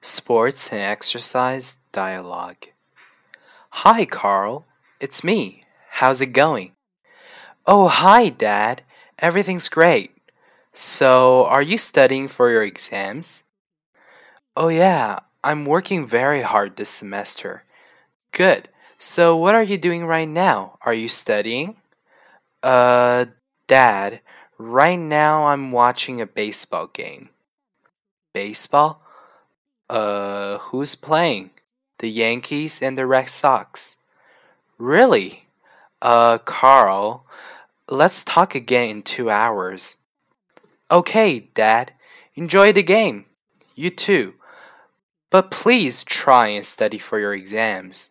Sports and Exercise Dialogue. Hi, Carl. It's me. How's it going? Oh, hi, Dad. Everything's great. So, are you studying for your exams? Oh, yeah. I'm working very hard this semester. Good. So, what are you doing right now? Are you studying? Uh, Dad, right now I'm watching a baseball game. Baseball? Uh, who's playing? The Yankees and the Red Sox. Really? Uh, Carl, let's talk again in two hours. Okay, Dad. Enjoy the game. You too. But please try and study for your exams.